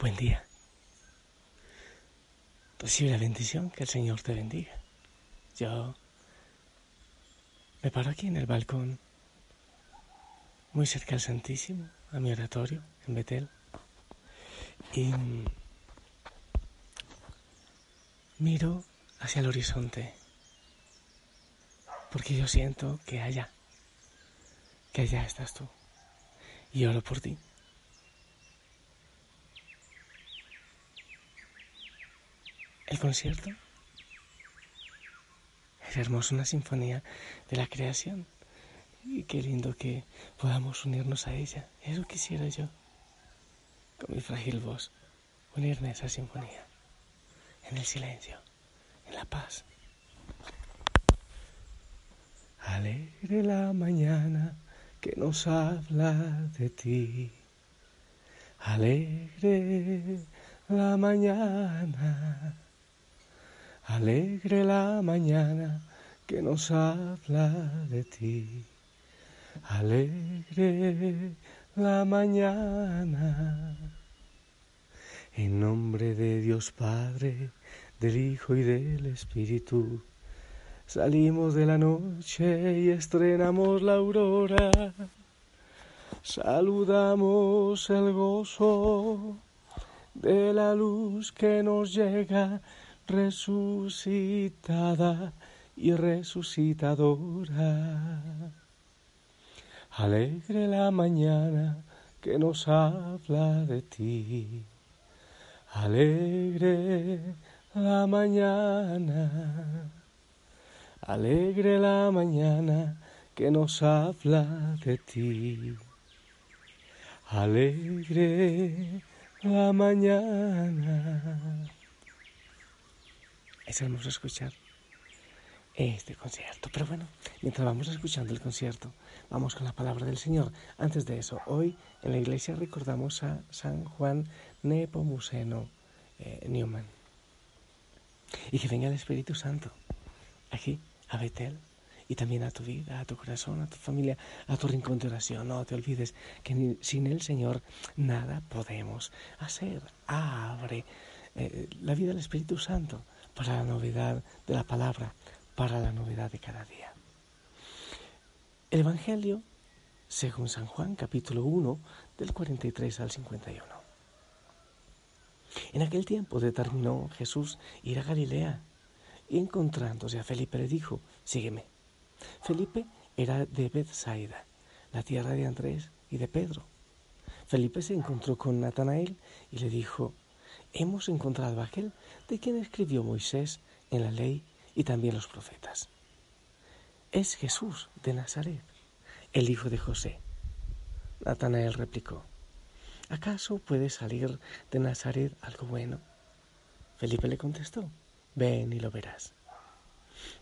Buen día. Recibe la bendición, que el Señor te bendiga. Yo me paro aquí en el balcón, muy cerca del Santísimo, a mi oratorio en Betel, y miro hacia el horizonte, porque yo siento que allá, que allá estás tú, y oro por ti. El concierto es hermoso, una sinfonía de la creación. Y qué lindo que podamos unirnos a ella. Eso quisiera yo, con mi frágil voz, unirme a esa sinfonía, en el silencio, en la paz. Alegre la mañana que nos habla de ti. Alegre la mañana Alegre la mañana que nos habla de ti. Alegre la mañana. En nombre de Dios Padre, del Hijo y del Espíritu, salimos de la noche y estrenamos la aurora. Saludamos el gozo de la luz que nos llega resucitada y resucitadora. Alegre la mañana que nos habla de ti. Alegre la mañana. Alegre la mañana que nos habla de ti. Alegre la mañana es hermoso escuchar este concierto. Pero bueno, mientras vamos escuchando el concierto, vamos con la palabra del Señor. Antes de eso, hoy en la iglesia recordamos a San Juan Nepomuceno eh, Newman. Y que venga el Espíritu Santo aquí, a Betel, y también a tu vida, a tu corazón, a tu familia, a tu rincón de oración. No te olvides que sin el Señor nada podemos hacer. Abre eh, la vida del Espíritu Santo para la novedad de la palabra, para la novedad de cada día. El Evangelio, según San Juan, capítulo 1, del 43 al 51. En aquel tiempo determinó Jesús ir a Galilea y encontrándose a Felipe le dijo, sígueme. Felipe era de Bethsaida, la tierra de Andrés y de Pedro. Felipe se encontró con Natanael y le dijo, hemos encontrado a aquel de quien escribió Moisés en la ley y también los profetas. Es Jesús de Nazaret, el hijo de José. Natanael replicó, ¿acaso puede salir de Nazaret algo bueno? Felipe le contestó, ven y lo verás.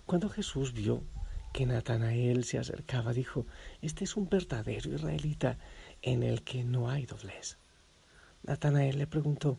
Cuando Jesús vio que Natanael se acercaba, dijo, este es un verdadero israelita en el que no hay doblez. Natanael le preguntó,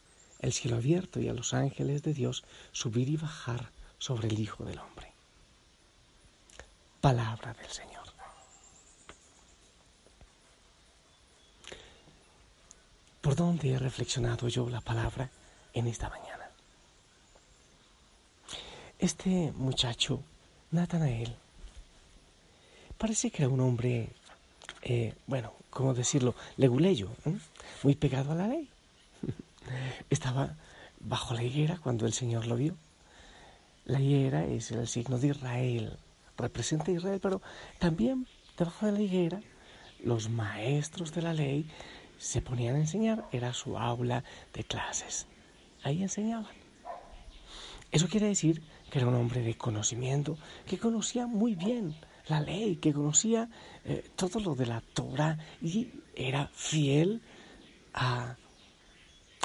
el cielo abierto y a los ángeles de Dios subir y bajar sobre el Hijo del Hombre. Palabra del Señor. ¿Por dónde he reflexionado yo la palabra en esta mañana? Este muchacho, Natanael, parece que era un hombre, eh, bueno, ¿cómo decirlo? Leguleyo, muy pegado a la ley. Estaba bajo la higuera cuando el Señor lo vio. La higuera es el signo de Israel, representa a Israel, pero también debajo de la higuera los maestros de la ley se ponían a enseñar, era su aula de clases. Ahí enseñaban. Eso quiere decir que era un hombre de conocimiento, que conocía muy bien la ley, que conocía eh, todo lo de la Torah y era fiel a,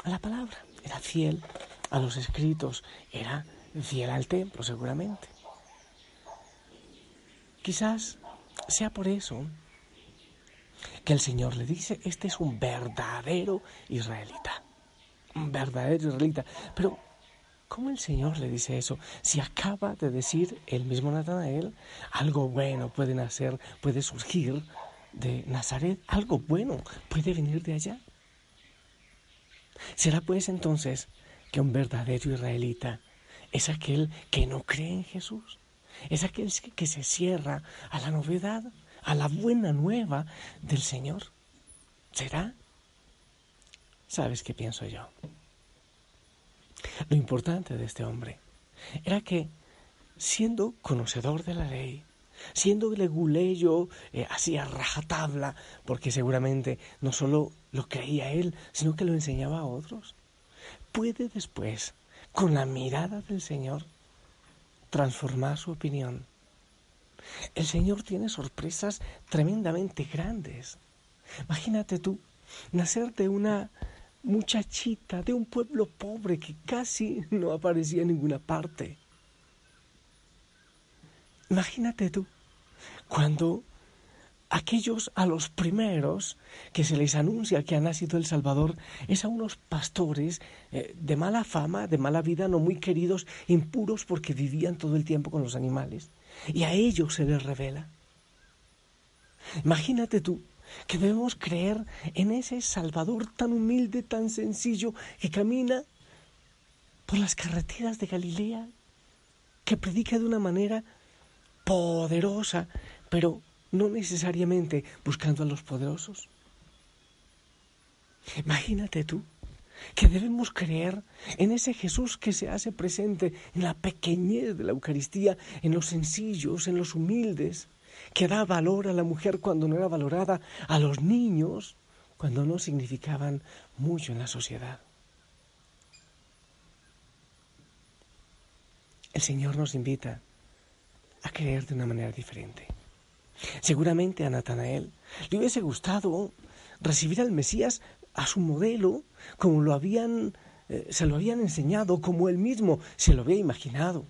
a la palabra, era fiel a los escritos, era fiel al templo seguramente. Quizás sea por eso que el Señor le dice, este es un verdadero israelita, un verdadero israelita. Pero, ¿cómo el Señor le dice eso? Si acaba de decir el mismo Natanael, algo bueno puede nacer, puede surgir de Nazaret, algo bueno puede venir de allá. Será pues entonces que un verdadero israelita es aquel que no cree en Jesús, es aquel que se cierra a la novedad, a la buena nueva del Señor. ¿Será? ¿Sabes qué pienso yo? Lo importante de este hombre era que, siendo conocedor de la ley, siendo leguleyo eh, así a rajatabla, porque seguramente no solo lo creía él, sino que lo enseñaba a otros, puede después, con la mirada del Señor, transformar su opinión. El Señor tiene sorpresas tremendamente grandes. Imagínate tú, nacer de una muchachita de un pueblo pobre que casi no aparecía en ninguna parte. Imagínate tú, cuando aquellos a los primeros que se les anuncia que ha nacido el Salvador es a unos pastores eh, de mala fama, de mala vida, no muy queridos, impuros porque vivían todo el tiempo con los animales. Y a ellos se les revela. Imagínate tú que debemos creer en ese Salvador tan humilde, tan sencillo, que camina por las carreteras de Galilea, que predica de una manera poderosa, pero no necesariamente buscando a los poderosos. Imagínate tú que debemos creer en ese Jesús que se hace presente en la pequeñez de la Eucaristía, en los sencillos, en los humildes, que da valor a la mujer cuando no era valorada, a los niños cuando no significaban mucho en la sociedad. El Señor nos invita a creer de una manera diferente. Seguramente a Natanael le hubiese gustado recibir al Mesías a su modelo, como lo habían, eh, se lo habían enseñado, como él mismo se lo había imaginado.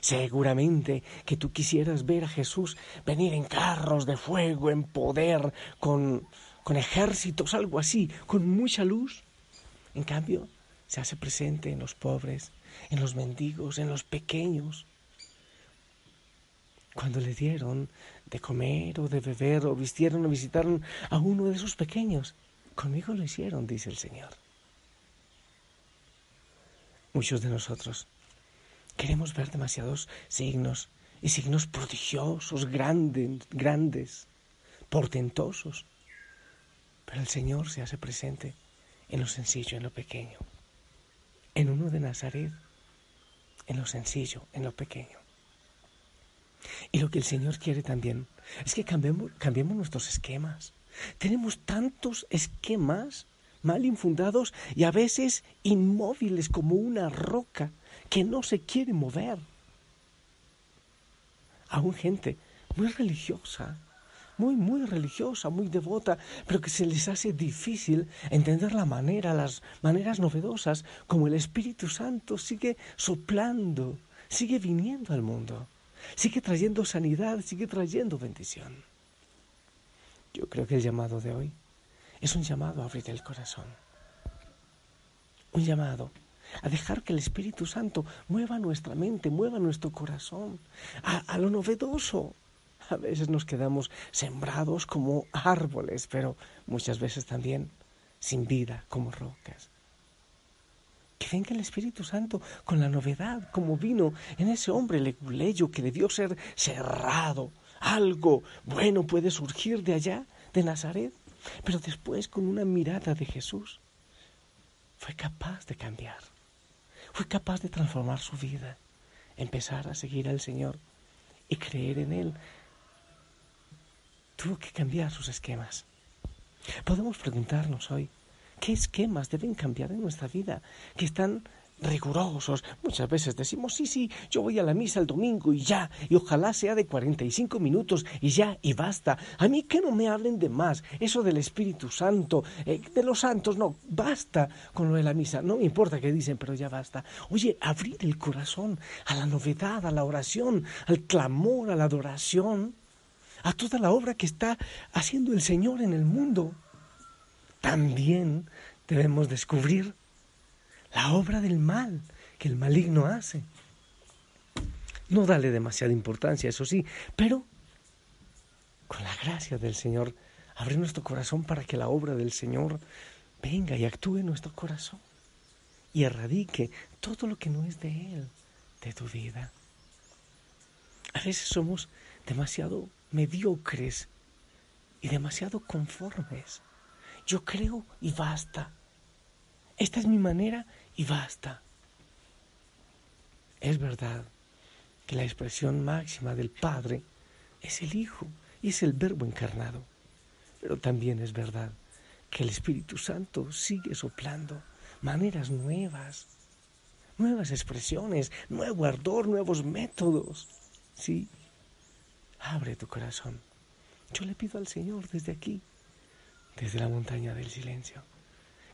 Seguramente que tú quisieras ver a Jesús venir en carros de fuego, en poder, con, con ejércitos, algo así, con mucha luz. En cambio, se hace presente en los pobres, en los mendigos, en los pequeños, cuando le dieron de comer o de beber o vistieron o visitaron a uno de esos pequeños. Conmigo lo hicieron, dice el Señor. Muchos de nosotros queremos ver demasiados signos y signos prodigiosos, grandes, grandes, portentosos. Pero el Señor se hace presente en lo sencillo, en lo pequeño. En uno de Nazaret, en lo sencillo, en lo pequeño. Y lo que el Señor quiere también es que cambiemos, cambiemos nuestros esquemas. Tenemos tantos esquemas mal infundados y a veces inmóviles como una roca que no se quiere mover. Aún gente muy religiosa, muy, muy religiosa, muy devota, pero que se les hace difícil entender la manera, las maneras novedosas, como el Espíritu Santo sigue soplando, sigue viniendo al mundo sigue trayendo sanidad, sigue trayendo bendición. Yo creo que el llamado de hoy es un llamado a abrir el corazón. Un llamado a dejar que el Espíritu Santo mueva nuestra mente, mueva nuestro corazón, a, a, lo novedoso. A veces nos quedamos sembrados como árboles, pero muchas veces también sin vida como rocas. Que venga el Espíritu Santo con la novedad, como vino en ese hombre leguleyo que debió ser cerrado. Algo bueno puede surgir de allá, de Nazaret, pero después con una mirada de Jesús fue capaz de cambiar, fue capaz de transformar su vida, empezar a seguir al Señor y creer en Él. Tuvo que cambiar sus esquemas. Podemos preguntarnos hoy, ¿Qué esquemas deben cambiar en nuestra vida que están rigurosos. Muchas veces decimos, sí, sí, yo voy a la misa el domingo y ya, y ojalá sea de 45 minutos y ya, y basta. A mí que no me hablen de más, eso del Espíritu Santo, eh, de los santos, no, basta con lo de la misa, no me importa qué dicen, pero ya basta. Oye, abrir el corazón a la novedad, a la oración, al clamor, a la adoración, a toda la obra que está haciendo el Señor en el mundo. También debemos descubrir la obra del mal que el maligno hace. No dale demasiada importancia, eso sí, pero con la gracia del Señor, abrir nuestro corazón para que la obra del Señor venga y actúe en nuestro corazón y erradique todo lo que no es de Él, de tu vida. A veces somos demasiado mediocres y demasiado conformes. Yo creo y basta. Esta es mi manera y basta. Es verdad que la expresión máxima del Padre es el Hijo y es el Verbo encarnado. Pero también es verdad que el Espíritu Santo sigue soplando maneras nuevas, nuevas expresiones, nuevo ardor, nuevos métodos. Sí, abre tu corazón. Yo le pido al Señor desde aquí, desde la montaña del silencio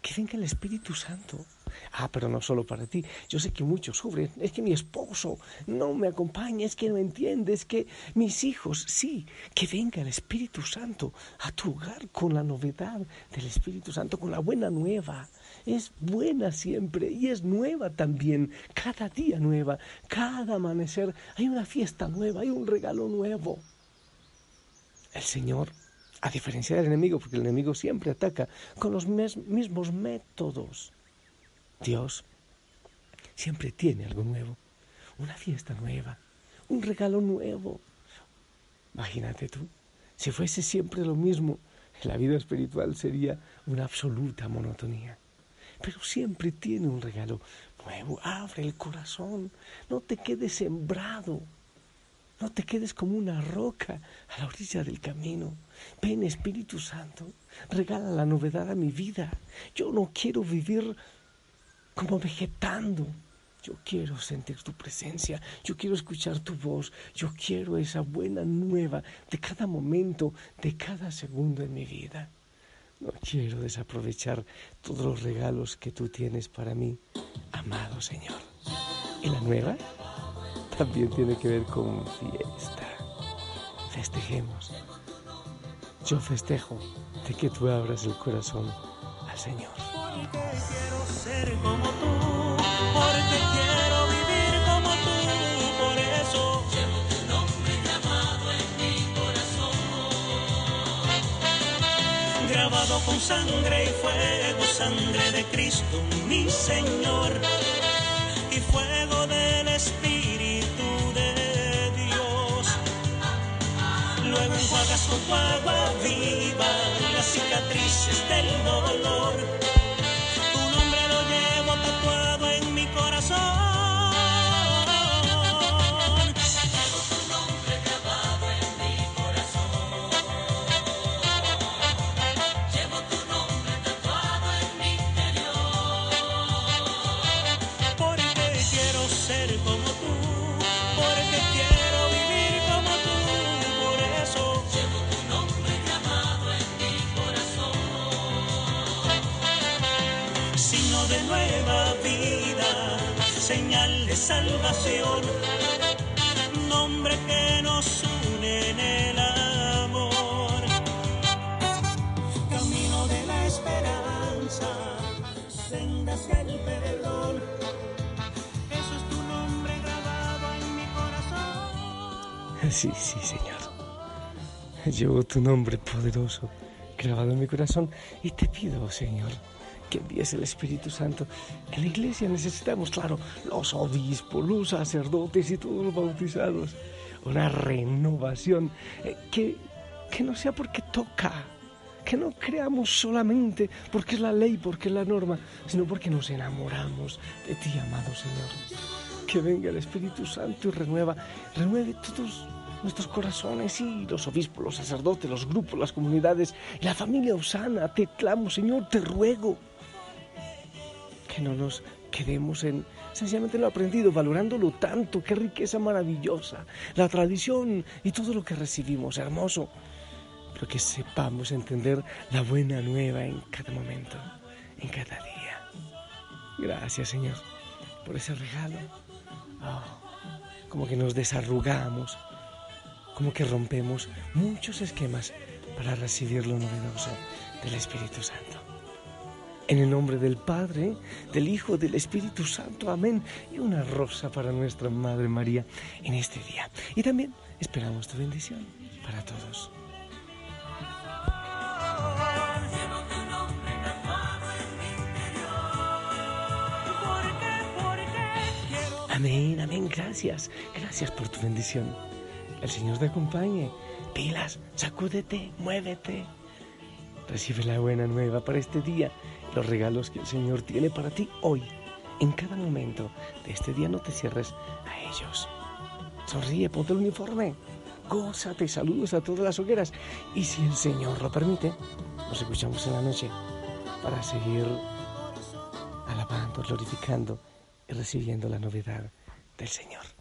que venga el Espíritu Santo. Ah, pero no solo para ti. Yo sé que muchos sufren. Es que mi esposo no me acompaña, es que no entiende, es que mis hijos, sí, que venga el Espíritu Santo a tu hogar con la novedad del Espíritu Santo, con la buena nueva. Es buena siempre y es nueva también, cada día nueva, cada amanecer hay una fiesta nueva, hay un regalo nuevo. El Señor a diferencia del enemigo, porque el enemigo siempre ataca con los mismos métodos. Dios siempre tiene algo nuevo, una fiesta nueva, un regalo nuevo. Imagínate tú, si fuese siempre lo mismo, la vida espiritual sería una absoluta monotonía. Pero siempre tiene un regalo nuevo. Abre el corazón, no te quedes sembrado no te quedes como una roca a la orilla del camino. Ven Espíritu Santo, regala la novedad a mi vida. Yo no quiero vivir como vegetando. Yo quiero sentir tu presencia, yo quiero escuchar tu voz, yo quiero esa buena nueva de cada momento, de cada segundo en mi vida. No quiero desaprovechar todos los regalos que tú tienes para mí, amado Señor. ¿Y la nueva? También tiene que ver con fiesta. Festejemos. Yo festejo de que tú abras el corazón al Señor. Porque quiero ser como tú, porque quiero vivir como tú, por eso llevo tu nombre grabado en mi corazón. Grabado con sangre y fuego, sangre de Cristo, mi Señor, y fuego del Espíritu luego enjuagas con tu agua viva las cicatrices del dolor. Tu nombre lo llevo tatuado en mi corazón. Sí, sí, Señor. Llevo tu nombre poderoso grabado en mi corazón y te pido, Señor, que envíes el Espíritu Santo. En la iglesia necesitamos, claro, los obispos, los sacerdotes y todos los bautizados. Una renovación eh, que, que no sea porque toca, que no creamos solamente porque es la ley, porque es la norma, sino porque nos enamoramos de ti, amado Señor. Que venga el Espíritu Santo y renueva, renueve todos nuestros corazones y los obispos, los sacerdotes, los grupos, las comunidades, y la familia Osana. Te clamo, Señor, te ruego que no nos quedemos en sencillamente lo aprendido, valorándolo tanto, qué riqueza maravillosa, la tradición y todo lo que recibimos, hermoso. Pero que sepamos entender la buena nueva en cada momento, en cada día. Gracias, Señor, por ese regalo. Oh, como que nos desarrugamos, como que rompemos muchos esquemas para recibir lo novedoso del Espíritu Santo. En el nombre del Padre, del Hijo, del Espíritu Santo, amén. Y una rosa para nuestra Madre María en este día. Y también esperamos tu bendición para todos. Amén, amén, gracias. Gracias por tu bendición. El Señor te acompañe. Pilas, sacúdete, muévete. Recibe la buena nueva para este día, los regalos que el Señor tiene para ti hoy. En cada momento de este día no te cierres a ellos. Sonríe, ponte el uniforme, gózate, saludos a todas las hogueras. Y si el Señor lo permite, nos escuchamos en la noche para seguir alabando, glorificando recibiendo la novedad del Señor.